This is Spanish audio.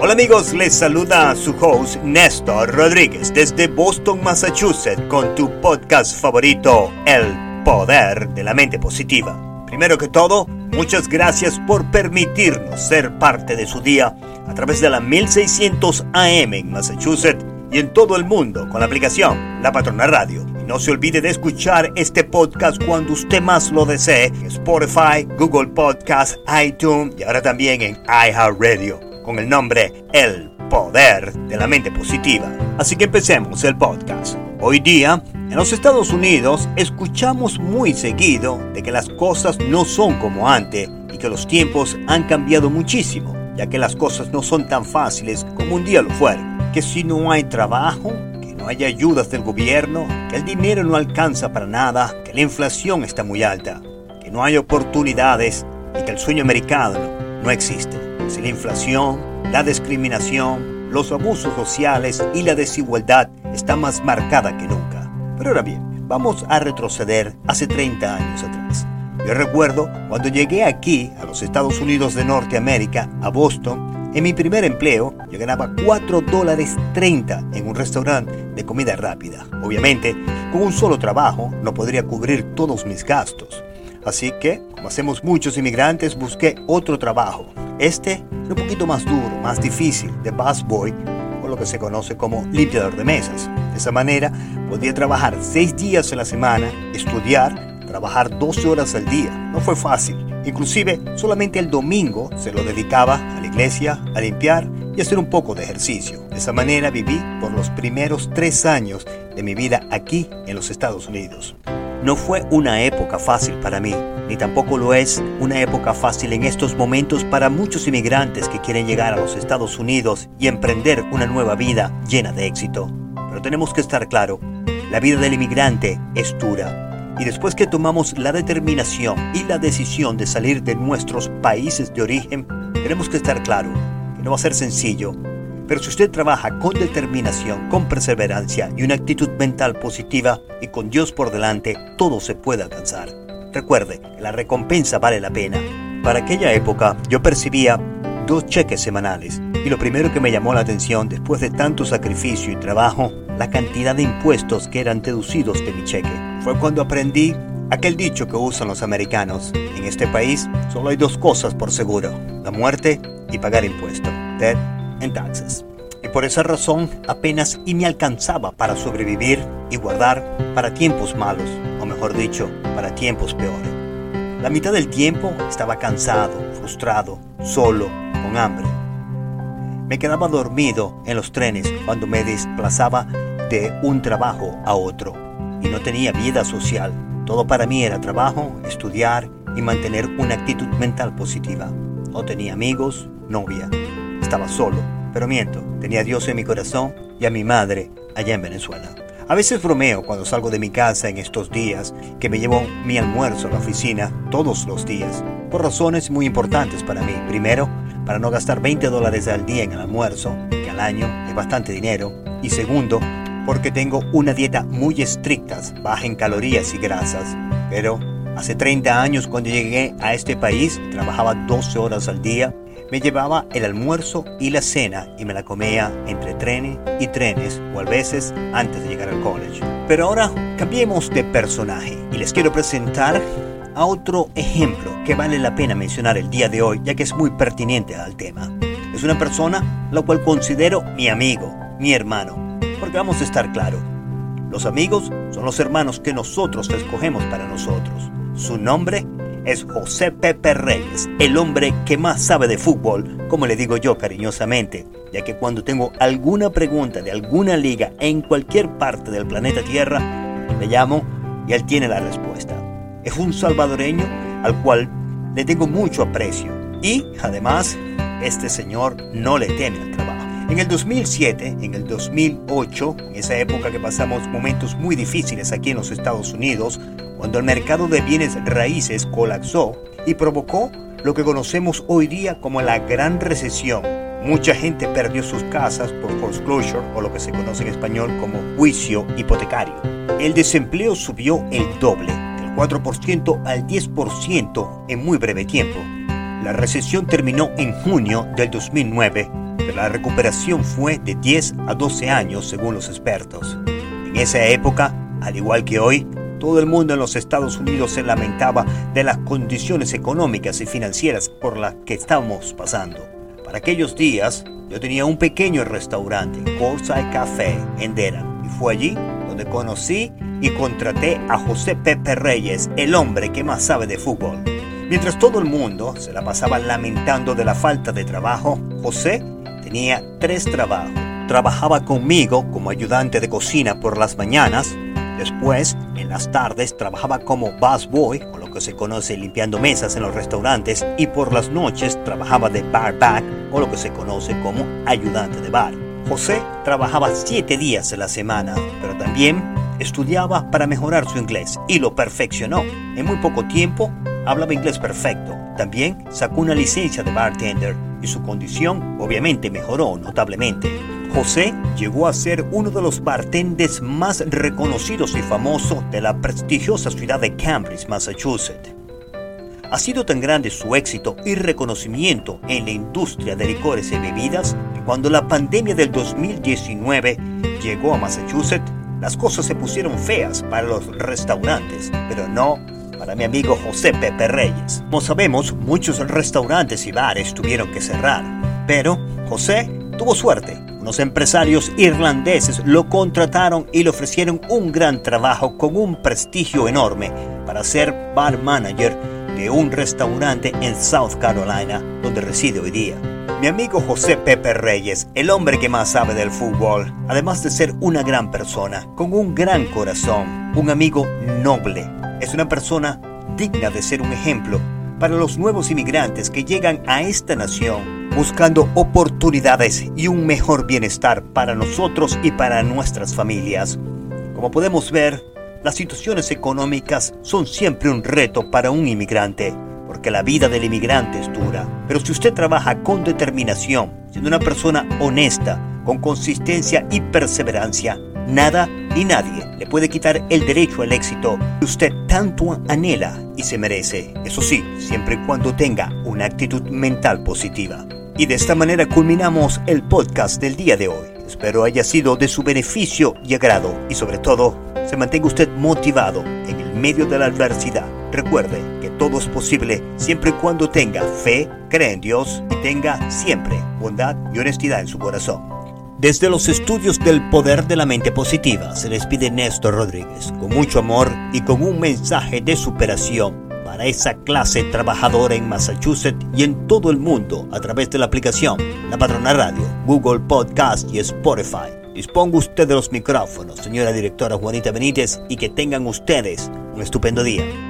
Hola amigos, les saluda su host Néstor Rodríguez desde Boston, Massachusetts con tu podcast favorito, El Poder de la Mente Positiva. Primero que todo, muchas gracias por permitirnos ser parte de su día a través de la 1600 AM en Massachusetts y en todo el mundo con la aplicación La Patrona Radio. No se olvide de escuchar este podcast cuando usted más lo desee en Spotify, Google Podcast, iTunes y ahora también en iHeartRadio con el nombre El Poder de la Mente Positiva. Así que empecemos el podcast. Hoy día, en los Estados Unidos, escuchamos muy seguido de que las cosas no son como antes y que los tiempos han cambiado muchísimo, ya que las cosas no son tan fáciles como un día lo fueron. Que si no hay trabajo, que no hay ayudas del gobierno, que el dinero no alcanza para nada, que la inflación está muy alta, que no hay oportunidades y que el sueño americano no existe si la inflación, la discriminación, los abusos sociales y la desigualdad está más marcada que nunca. Pero ahora bien, vamos a retroceder hace 30 años atrás. Yo recuerdo cuando llegué aquí, a los Estados Unidos de Norteamérica, a Boston, en mi primer empleo, yo ganaba 4 dólares 30 en un restaurante de comida rápida. Obviamente, con un solo trabajo no podría cubrir todos mis gastos. Así que, como hacemos muchos inmigrantes, busqué otro trabajo. Este es un poquito más duro, más difícil, de busboy, o lo que se conoce como limpiador de mesas. De esa manera, podía trabajar seis días en la semana, estudiar, trabajar 12 horas al día. No fue fácil. Inclusive, solamente el domingo se lo dedicaba a la iglesia, a limpiar y hacer un poco de ejercicio. De esa manera viví por los primeros tres años de mi vida aquí en los Estados Unidos. No fue una época fácil para mí, ni tampoco lo es una época fácil en estos momentos para muchos inmigrantes que quieren llegar a los Estados Unidos y emprender una nueva vida llena de éxito. Pero tenemos que estar claro, la vida del inmigrante es dura. Y después que tomamos la determinación y la decisión de salir de nuestros países de origen, tenemos que estar claro que no va a ser sencillo, pero si usted trabaja con determinación, con perseverancia y una actitud mental positiva y con Dios por delante, todo se puede alcanzar. Recuerde, la recompensa vale la pena. Para aquella época yo percibía dos cheques semanales y lo primero que me llamó la atención después de tanto sacrificio y trabajo, la cantidad de impuestos que eran deducidos de mi cheque. Fue cuando aprendí aquel dicho que usan los americanos. En este país solo hay dos cosas por seguro, la muerte y pagar impuestos en taxes. Y por esa razón apenas y me alcanzaba para sobrevivir y guardar para tiempos malos, o mejor dicho, para tiempos peores. La mitad del tiempo estaba cansado, frustrado, solo, con hambre. Me quedaba dormido en los trenes cuando me desplazaba de un trabajo a otro y no tenía vida social. Todo para mí era trabajo, estudiar y mantener una actitud mental positiva. No tenía amigos, novia, estaba solo, pero miento, tenía a Dios en mi corazón y a mi madre allá en Venezuela. A veces bromeo cuando salgo de mi casa en estos días que me llevo mi almuerzo a la oficina todos los días, por razones muy importantes para mí. Primero, para no gastar 20 dólares al día en el almuerzo, que al año es bastante dinero. Y segundo, porque tengo una dieta muy estricta, baja en calorías y grasas. Pero hace 30 años cuando llegué a este país, trabajaba 12 horas al día me llevaba el almuerzo y la cena y me la comía entre trenes y trenes o a veces antes de llegar al college. Pero ahora cambiemos de personaje y les quiero presentar a otro ejemplo que vale la pena mencionar el día de hoy ya que es muy pertinente al tema. Es una persona la cual considero mi amigo, mi hermano, porque vamos a estar claros. Los amigos son los hermanos que nosotros escogemos para nosotros. Su nombre es José Pepe Reyes, el hombre que más sabe de fútbol, como le digo yo cariñosamente, ya que cuando tengo alguna pregunta de alguna liga en cualquier parte del planeta Tierra, le llamo y él tiene la respuesta. Es un salvadoreño al cual le tengo mucho aprecio y además este señor no le teme al trabajo. En el 2007, en el 2008, en esa época que pasamos momentos muy difíciles aquí en los Estados Unidos, cuando el mercado de bienes raíces colapsó y provocó lo que conocemos hoy día como la gran recesión. Mucha gente perdió sus casas por foreclosure o lo que se conoce en español como juicio hipotecario. El desempleo subió el doble, del 4% al 10% en muy breve tiempo. La recesión terminó en junio del 2009 pero la recuperación fue de 10 a 12 años según los expertos. En esa época, al igual que hoy, todo el mundo en los Estados Unidos se lamentaba de las condiciones económicas y financieras por las que estábamos pasando. Para aquellos días, yo tenía un pequeño restaurante, Corsai Café, en Durham, y fue allí donde conocí y contraté a José Pepe Reyes, el hombre que más sabe de fútbol. Mientras todo el mundo se la pasaba lamentando de la falta de trabajo, José tenía tres trabajos. Trabajaba conmigo como ayudante de cocina por las mañanas, después en las tardes trabajaba como busboy, o lo que se conoce limpiando mesas en los restaurantes, y por las noches trabajaba de barback, o lo que se conoce como ayudante de bar. José trabajaba siete días a la semana, pero también estudiaba para mejorar su inglés y lo perfeccionó. En muy poco tiempo hablaba inglés perfecto. También sacó una licencia de bartender y su condición obviamente mejoró notablemente. José llegó a ser uno de los bartenders más reconocidos y famosos de la prestigiosa ciudad de Cambridge, Massachusetts. Ha sido tan grande su éxito y reconocimiento en la industria de licores y bebidas que cuando la pandemia del 2019 llegó a Massachusetts, las cosas se pusieron feas para los restaurantes, pero no para mi amigo José Pepe Reyes. Como sabemos, muchos restaurantes y bares tuvieron que cerrar, pero José tuvo suerte. Unos empresarios irlandeses lo contrataron y le ofrecieron un gran trabajo con un prestigio enorme para ser bar manager de un restaurante en South Carolina, donde reside hoy día. Mi amigo José Pepe Reyes, el hombre que más sabe del fútbol, además de ser una gran persona, con un gran corazón, un amigo noble, es una persona digna de ser un ejemplo para los nuevos inmigrantes que llegan a esta nación buscando oportunidades y un mejor bienestar para nosotros y para nuestras familias. Como podemos ver, las situaciones económicas son siempre un reto para un inmigrante, porque la vida del inmigrante es dura. Pero si usted trabaja con determinación, siendo una persona honesta, con consistencia y perseverancia, nada ni nadie le puede quitar el derecho al éxito que usted tanto anhela y se merece. Eso sí, siempre y cuando tenga una actitud mental positiva. Y de esta manera culminamos el podcast del día de hoy. Espero haya sido de su beneficio y agrado y sobre todo se mantenga usted motivado en el medio de la adversidad. Recuerde que todo es posible siempre y cuando tenga fe, cree en Dios y tenga siempre bondad y honestidad en su corazón. Desde los estudios del poder de la mente positiva se despide Néstor Rodríguez con mucho amor y con un mensaje de superación para esa clase trabajadora en Massachusetts y en todo el mundo a través de la aplicación La Patrona Radio, Google Podcast y Spotify. Disponga usted de los micrófonos, señora directora Juanita Benítez, y que tengan ustedes un estupendo día.